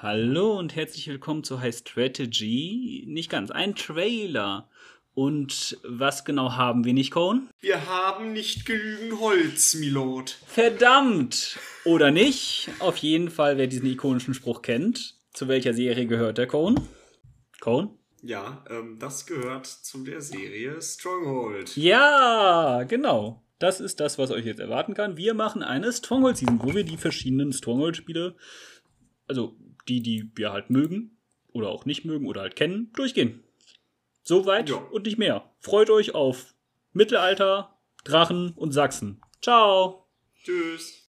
Hallo und herzlich willkommen zu High Strategy. Nicht ganz, ein Trailer. Und was genau haben wir nicht, Cohn? Wir haben nicht genügend Holz, Milord. Verdammt! Oder nicht? Auf jeden Fall, wer diesen ikonischen Spruch kennt. Zu welcher Serie gehört der Cohn? Cohn? Ja, ähm, das gehört zu der Serie Stronghold. Ja, genau. Das ist das, was euch jetzt erwarten kann. Wir machen eine Stronghold-Season, wo wir die verschiedenen Stronghold-Spiele, also die, die wir halt mögen oder auch nicht mögen oder halt kennen, durchgehen. Soweit Ja. und nicht mehr. Freut euch auf Mittelalter, Drachen und Sachsen. Ciao! Tschüss.